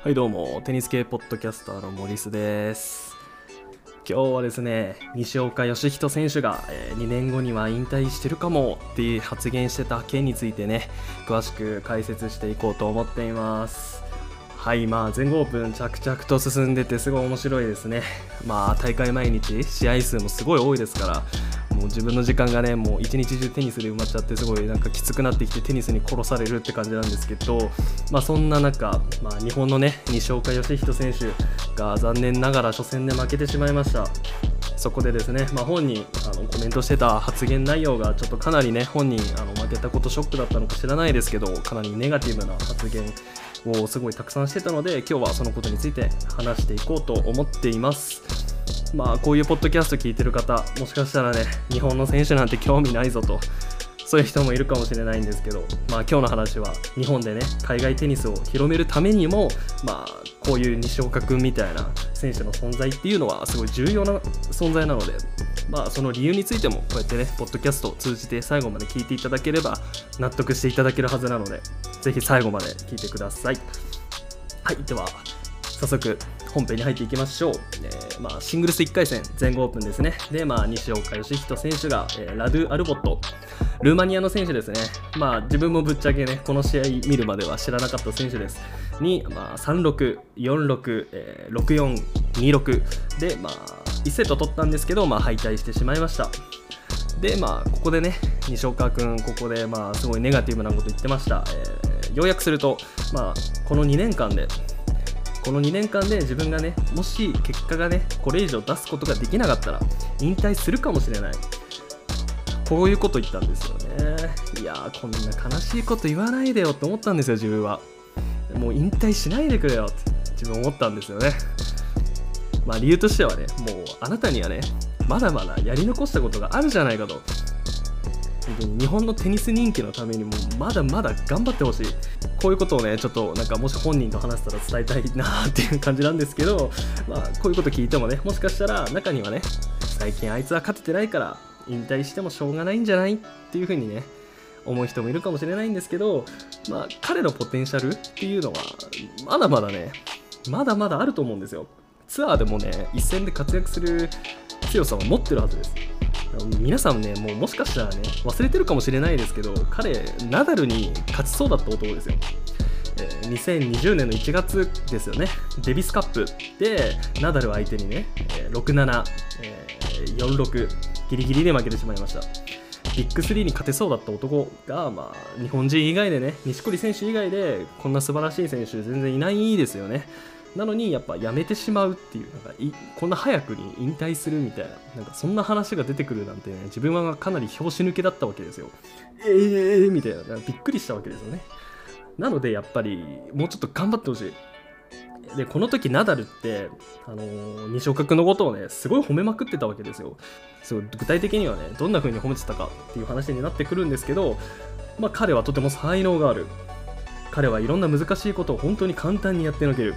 はいどうもテニス系ポッドキャスターのモリスです。今日はですね西岡良仁選手が、えー2年後には引退してるかもっていう発言してた件についてね詳しく解説していこうと思っています。はいまあ全豪オープン着々と進んでてすごい面白いですね。まあ大会毎日試合数もすごい多いですからもう自分の時間がねもう一日中テニスで埋まっちゃってすごいなんかきつくなってきてテニスに殺されるって感じなんですけどまあそんな中、まあ、日本のね西岡良仁選手が残念ながら初戦で負けてしまいました。そこでですね、まあ、本人あのコメントしてた発言内容がちょっとかなりね本人あの負けたことショックだったのか知らないですけどかなりネガティブな発言をすごいたくさんしてたので今日はそのことについて話していこうと思っています。まあこういうポッドキャスト聞いてる方もしかしたらね日本の選手なんて興味ないぞとそういう人もいるかもしれないんですけど、まあ、今日の話は日本でね海外テニスを広めるためにも、まあ、こういう西岡君みたいな選手の存在っていうのはすごい重要な存在なので、まあ、その理由についてもこうやってねポッドキャストを通じて最後まで聞いていただければ納得していただけるはずなのでぜひ最後まで聞いてください。はいでは早速本編に入っていきましょう、えーまあ、シングルス1回戦全豪オープンですね。で、まあ、西岡良仁選手が、えーラドゥ・アルボット。ルーマニアの選手ですね、まあ、自分もぶっちゃけねこの試合見るまでは知らなかった選手です。に、まあ、36、46、えー64、26で、まあ、1セット取ったんですけど、まあ、敗退してしまいました。でまあここでね西岡君ここでまあすごいネガティブなこと言ってました、えー要約するとまあこの2年間でこの2年間で自分がねもし結果がねこれ以上出すことができなかったら引退するかもしれない。こういうこと言ったんですよね。いやーこんな悲しいこと言わないでよって思ったんですよ自分は。もう引退しないでくれよって自分思ったんですよね。まあ理由としてはねもうあなたにはねまだまだやり残したことがあるじゃないかと。本当に日本のテニス人気のためにもまだまだ頑張ってほしい。こういうことをねちょっとなんかもし本人と話したら伝えたいなっていう感じなんですけどまあこういうこと聞いてもねもしかしたら中にはね最近あいつは勝ててないから引退してもしょうがないんじゃないっていう風にね思う人もいるかもしれないんですけどまあ彼のポテンシャルっていうのはまだまだねまだまだあると思うんですよ。ツアーでもね一戦で活躍する強さを持ってるはずです。皆さんねもうもしかしたらね忘れてるかもしれないですけど彼ナダルに勝ちそうだった男ですよ。えー2020年の1月ですよね。デビスカップ。でナダル相手にね、6746ギリギリで負けてしまいました。ビッグ3に勝てそうだった男が、まあ、日本人以外でね錦織選手以外でこんな素晴らしい選手全然いないですよね。なのにやっぱやめてしまうっていうなんかいこんな早くに引退するみたいななんかそんな話が出てくるなんてね自分はかなり拍子抜けだったわけですよ。えーみたいなびっくりしたわけですよね。なのでやっぱりもうちょっと頑張ってほしい。でこの時ナダルって、あのー西岡君のことをねすごい褒めまくってたわけですよ。すごい具体的にはねどんな風に褒めてたかっていう話になってくるんですけど、まあ、彼はとても才能がある。彼はいろんな難しいことを本当に簡単にやってのける。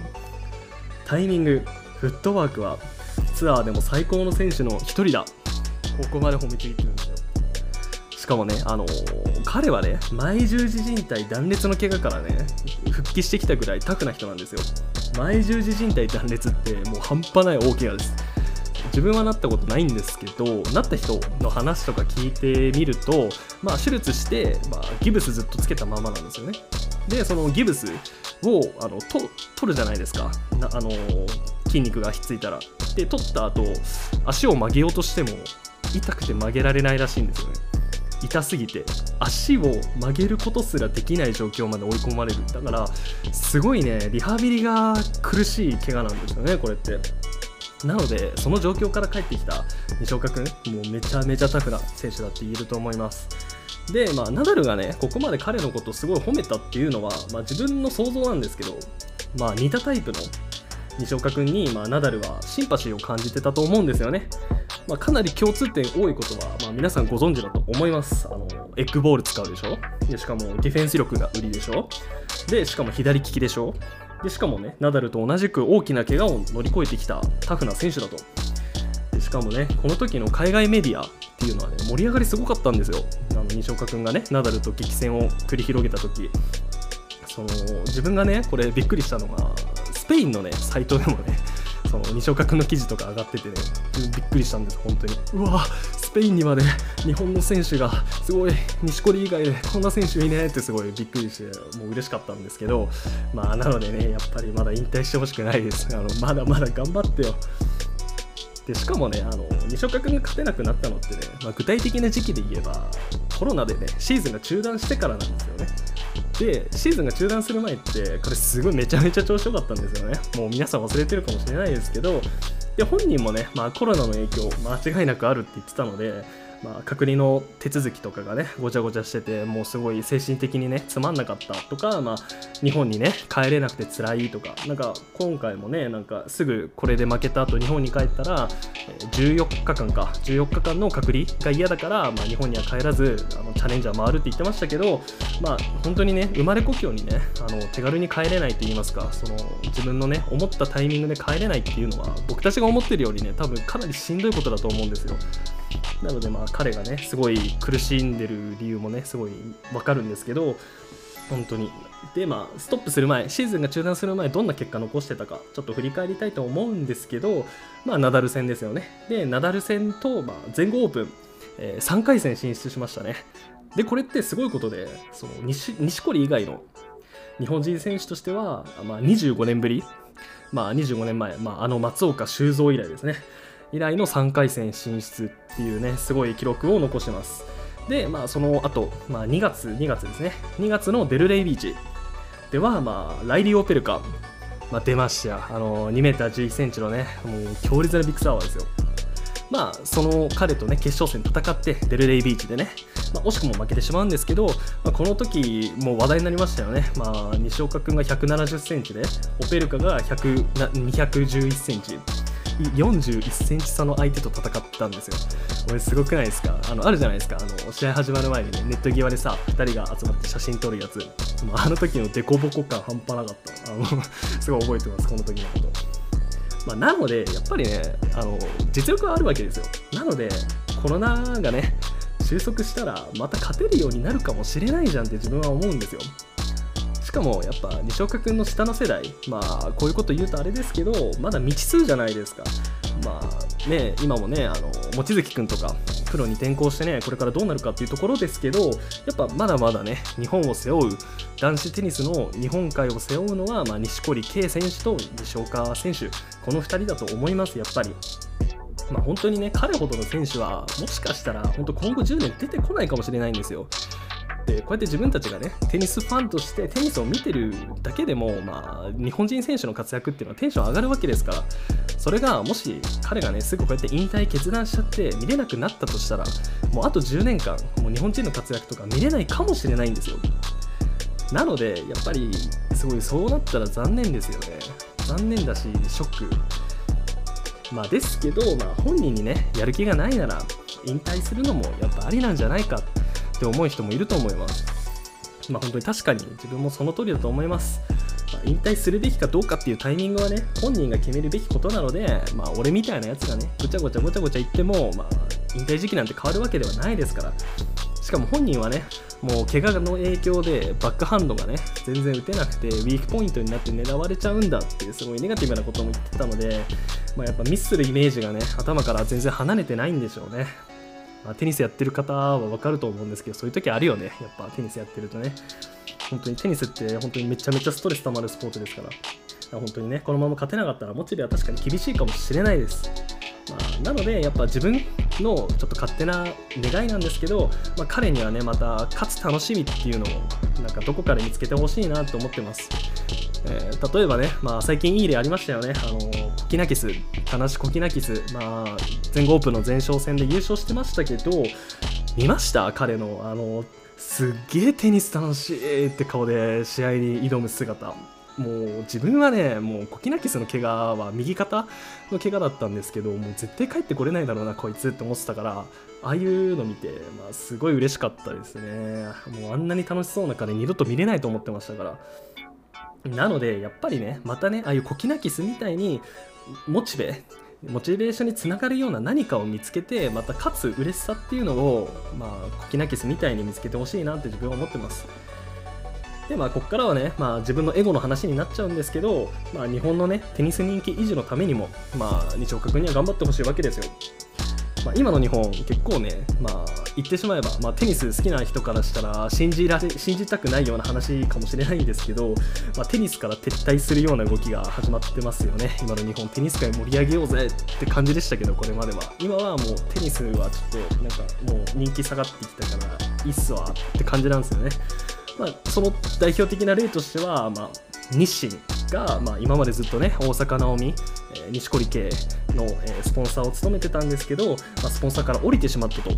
タイミング。フットワークはツアーでも最高の選手の一人だ。ここまで褒めちぎってるんですよ。しかもね、あのー彼はね前十字靭帯断裂の怪我からね復帰してきたぐらいタフな人なんですよ。前十字靭帯断裂ってもう半端ない大怪我です。自分はなったことないんですけどなった人の話とか聞いてみると、まあ、手術して、まあ、ギブスずっとつけたままなんですよね。でそのギブスをあのと取るじゃないですか。なあの筋肉がひっついたら。で取った後足を曲げようとしても痛くて曲げられないらしいんですよね。痛すぎて。足を曲げることすらできない状況まで追い込まれる。だからすごいねリハビリが苦しい怪我なんですよねこれって。なのでその状況から帰ってきた西岡君もうめちゃめちゃタフな選手だって言えると思います。で、まあ、ナダルがねここまで彼のことすごい褒めたっていうのは、まあ、自分の想像なんですけど、まあ、似たタイプの西岡君に、まあ、ナダルはシンパシーを感じてたと思うんですよね。まあ、かなり共通点多いことは、まあ、皆さんご存知だと思います。あのエッグボール使うでしょ？でしかもディフェンス力が売りでしょ？でしかも左利きでしょ？でしかもねナダルと同じく大きな怪我を乗り越えてきたタフな選手だと。かもねこの時の海外メディアっていうのはね盛り上がりすごかったんですよ。あの西岡君がねナダルと激戦を繰り広げた時。その自分がねこれびっくりしたのがスペインのねサイトでもねその西岡君の記事とか上がっててねびっくりしたんです本当に。うわスペインにまで日本の選手がすごい錦織以外でこんな選手いねってすごいびっくりしてもう嬉しかったんですけどまあなのでねやっぱりまだ引退してほしくないです。あのまだまだ頑張ってよ。でしかもねあの西岡君が勝てなくなったのってね、まあ、具体的な時期で言えばコロナでねシーズンが中断してからなんですよね。でシーズンが中断する前ってこれすごいめちゃめちゃ調子良かったんですよね。もう皆さん忘れてるかもしれないですけどで本人もね、まあ、コロナの影響間違いなくあるって言ってたのでまあ、隔離の手続きとかがねごちゃごちゃしててもうすごい精神的にねつまんなかったとか、まあ、日本にね帰れなくて辛いとかなんか今回もねなんかすぐこれで負けた後日本に帰ったら14日間か14日間の隔離が嫌だから、まあ、日本には帰らずあのチャレンジャー回るって言ってましたけど、まあ、本当にね生まれ故郷にねあの手軽に帰れないと言いますかその自分のね思ったタイミングで帰れないっていうのは僕たちが思ってるよりね多分かなりしんどいことだと思うんですよ。なのでまあ彼がねすごい苦しんでる理由もねすごいわかるんですけど本当に。でまあストップする前シーズンが中断する前どんな結果残してたかちょっと振り返りたいと思うんですけどまあナダル戦ですよね。でナダル戦と、まあ、全豪オープン、えー、3回戦進出しましたね。でこれってすごいことでその錦織以外の日本人選手としては、まあ、25年ぶり。まあ25年前、まあ、あの松岡修造以来ですね。以来の3回戦進出っていうねすごい記録を残してます。でまあその後、まあ2月2月ですね。2月のデルレイビーチ。ではまあライリー・オペルカ、まあ、出ました。あの 2m11 センチのねもう強烈なビッグサワーですよ。まあその彼とね決勝戦戦ってデルレイビーチでね。まあ、惜しくも負けてしまうんですけど、まあ、この時もう話題になりましたよね、まあ、西岡君が170センチでオペルカが211センチ。41センチ差の相手と戦ったんですよ。これすごくないですか？あのあるじゃないですか。あの試合始まる前にねネット際でさ2人が集まって写真撮るやつ。あの時のデコボコ感半端なかった。あの すごい覚えてますこの時のこと。まあ、なのでやっぱりねあの実力はあるわけですよ。なのでコロナがね収束したらまた勝てるようになるかもしれないじゃんって自分は思うんですよ。しかもやっぱ西岡君の下の世代まあこういうこと言うとあれですけどまだ未知数じゃないですかまあね今もねあの望月君とかプロに転向してねこれからどうなるかっていうところですけどやっぱまだまだね日本を背負う男子テニスの日本海を背負うのは、まあ、錦織圭選手と西岡選手この2人だと思いますやっぱり。まあ、本当にね彼ほどの選手はもしかしたら本当今後10年出てこないかもしれないんですよ。でこうやって自分たちがねテニスファンとしてテニスを見てるだけでも、まあ、日本人選手の活躍っていうのはテンション上がるわけですからそれがもし彼がねすぐこうやって引退決断しちゃって見れなくなったとしたらもうあと10年間もう日本人の活躍とか見れないかもしれないんですよ。なのでやっぱりすごいそうなったら残念ですよね。残念だしショック。まあですけど、まあ、本人にねやる気がないなら引退するのもやっぱありなんじゃないか。って思う人もいると思います。まあ本当に確かに自分もその通りだと思います。まあ、引退するべきかどうかっていうタイミングはね、本人が決めるべきことなので、まあ俺みたいなやつがね、ごちゃごちゃごちゃごちゃ言っても、まあ引退時期なんて変わるわけではないですから。しかも本人はね、もう怪我の影響でバックハンドがね、全然打てなくて、ウィークポイントになって狙われちゃうんだっていう、すごいネガティブなことも言ってたので、まあ、やっぱミスするイメージがね、頭から全然離れてないんでしょうね。まあ、テニスやってる方はわかると思うんですけど、そういう時あるよね。やっぱテニスやってるとね。本当にテニスって本当にめちゃめちゃストレス溜まるスポーツですから。本当にね、このまま勝てなかったら、モチベは確かに厳しいかもしれないです。まあ、なので、やっぱ自分のちょっと勝手な願いなんですけど、まあ、彼にはね、また勝つ楽しみっていうのを、なんかどこかで見つけてほしいなと思ってます。えー、例えばね、まあ、最近いい例ありましたよね。あのキナキス、田無コキナキス、まあ、全豪オープンの前哨戦で優勝してましたけど、見ました？彼の、あの、すっげえテニス楽しいって顔で試合に挑む姿。もう自分はね、もうコキナキスの怪我は右肩の怪我だったんですけど、もう絶対帰ってこれないだろうな、こいつって思ってたから、ああいうの見て、まあ、すごい嬉しかったですね。もうあんなに楽しそうな彼二度と見れないと思ってましたから。なので、やっぱりね、またね、ああいうコキナキスみたいに、モチベ、モチベーションにつながるような何かを見つけて、また勝つ嬉しさっていうのを、まあ、コキナキスみたいに見つけてほしいなって自分は思ってます。でまあここからはね、まあ、自分のエゴの話になっちゃうんですけど、まあ、日本のねテニス人気維持のためにも、まあ、西岡君には頑張ってほしいわけですよ。まあ、今の日本結構ね、まあ、言ってしまえば、まあ、テニス好きな人からしたら信じら信じたくないような話かもしれないんですけど、まあ、テニスから撤退するような動きが始まってますよね。今の日本テニス界盛り上げようぜって感じでしたけどこれまでは。今はもうテニスはちょっとなんかもう人気下がってきたからいいっすわって感じなんですよね、まあ、その代表的な例としては、まあ、日清が、まあ、今までずっとね大阪なおみ錦織圭の、え、スポンサーを務めてたんですけど、まあ、スポンサーから降りてしまったと。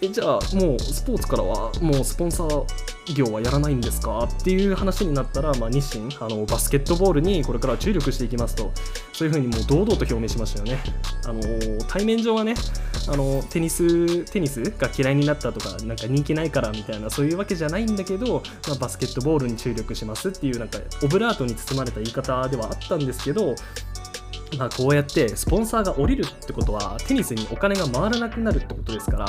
えじゃあもうスポーツからはもうスポンサー業はやらないんですか？っていう話になったら、まあ、日清あのバスケットボールにこれから注力していきますとそういうふうにもう堂々と表明しましたよね。あの対面上はねあのテニステニスが嫌いになったとかなんか人気ないからみたいなそういうわけじゃないんだけど、まあ、バスケットボールに注力しますっていうなんかオブラートに包まれた言い方ではあったんですけどまあ、こうやってスポンサーが降りるってことはテニスにお金が回らなくなるってことですから、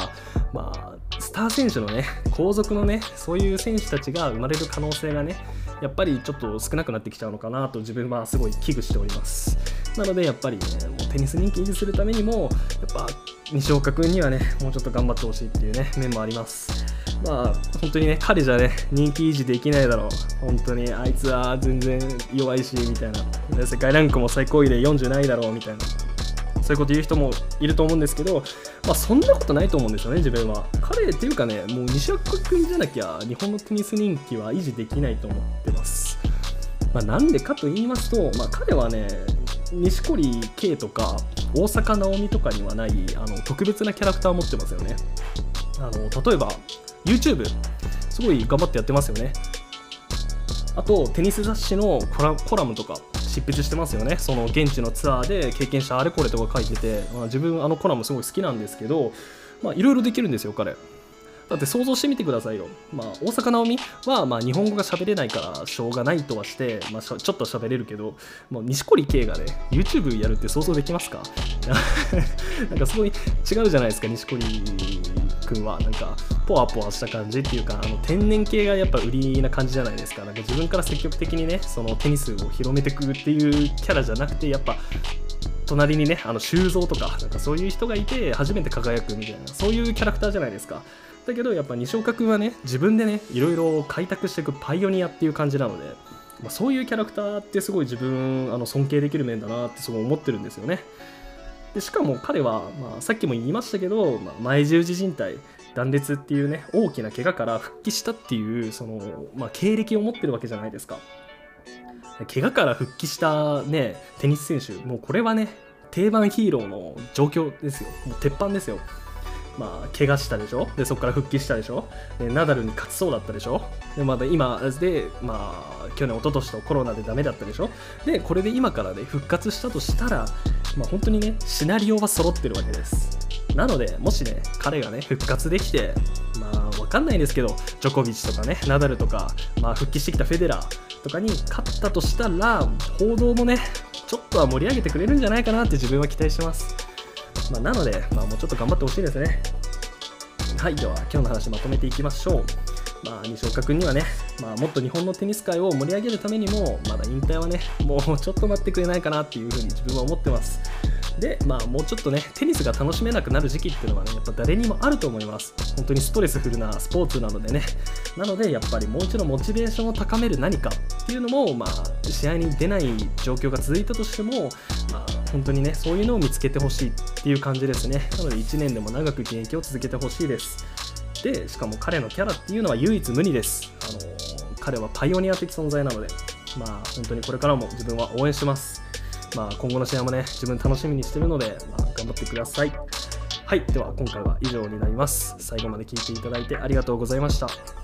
まあ、スター選手のね 後続のねそういう選手たちが生まれる可能性がねやっぱりちょっと少なくなってきちゃうのかなと自分はすごい危惧しております。なのでやっぱりねもうテニス人気維持するためにもやっぱ西岡君にはねもうちょっと頑張ってほしいっていうね面もあります。まあ本当にね彼じゃね人気維持できないだろう。本当にあいつは全然弱いしみたいな。世界ランクも最高位で40ないだろうみたいな。そういうこと言う人もいると思うんですけど、まあ、そんなことないと思うんですよね、自分は。彼っていうかね、もう西岡君じゃなきゃ、日本のテニス人気は維持できないと思ってます。まあ、なんでかと言いますと、まあ、彼はね、錦織圭とか大坂なおみとかにはないあの特別なキャラクターを持ってますよね。あの例えば YouTube すごい頑張ってやってますよねあとテニス雑誌のコラコラムとか執筆してますよね。その現地のツアーで経験したあれこれとか書いてて、まあ、自分あのコラムすごい好きなんですけどいろいろできるんですよ彼。だって想像してみてくださいよ。まあ、大阪なおみは、まあ、日本語が喋れないからしょうがないとはして、まあ、ちょっと喋れるけど、もう錦織圭がね、YouTube やるって想像できますか？なんかすごい違うじゃないですか、錦織。君は。なんか、ポワポワした感じっていうか、あの天然系がやっぱ売りな感じじゃないですか。なんか自分から積極的にね、そのテニスを広めてくっていうキャラじゃなくて、やっぱ、隣にね、あの修造とか、なんかそういう人がいて、初めて輝くみたいな、そういうキャラクターじゃないですか。だけどやっぱ西岡君はね自分でねいろいろ開拓していくパイオニアっていう感じなので、まあ、そういうキャラクターってすごい自分あの尊敬できる面だなってすごい思ってるんですよねでしかも彼は、まあ、さっきも言いましたけど、まあ、前十字靭帯断裂っていうね大きな怪我から復帰したっていうその、まあ、経歴を持ってるわけじゃないですか。怪我から復帰したねテニス選手もうこれはね定番ヒーローの状況ですよ。もう鉄板ですよ。まあ、怪我したでしょ？でそこから復帰したでしょ？でナダルに勝ちそうだったでしょ？でまだ今で、まあ、去年一昨年とコロナでダメだったでしょ？でこれで今からね復活したとしたら、まあ、本当にねシナリオは揃ってるわけですなのでもしね彼がね復活できてまあわかんないですけどジョコビッチとかねナダルとか、まあ、復帰してきたフェデラーとかに勝ったとしたら報道もねちょっとは盛り上げてくれるんじゃないかなって自分は期待してますまあ、なので、まあ、もうちょっと頑張ってほしいですね。はい、では今日の話まとめていきましょう。まあ、西岡君にはね、まあ、もっと日本のテニス界を盛り上げるためにも、まだ引退はね、もうちょっと待ってくれないかなっていうふうに自分は思ってます。で、まあ、もうちょっとね、テニスが楽しめなくなる時期っていうのはね、やっぱ誰にもあると思います。本当にストレスフルなスポーツなのでね。なので、やっぱりもう一度モチベーションを高める何かっていうのも、まあ、試合に出ない状況が続いたとしても、まあ、本当にね、そういうのを見つけてほしいっていう感じですね。なので、1年でも長く現役を続けてほしいです。で、しかも彼のキャラっていうのは唯一無二です。あの彼はパイオニア的存在なので、まあ、本当にこれからも自分は応援してます。まあ、今後の試合もね、自分楽しみにしてるので、まあ、頑張ってください。はい、では今回は以上になります。最後まで聴いていただいてありがとうございました。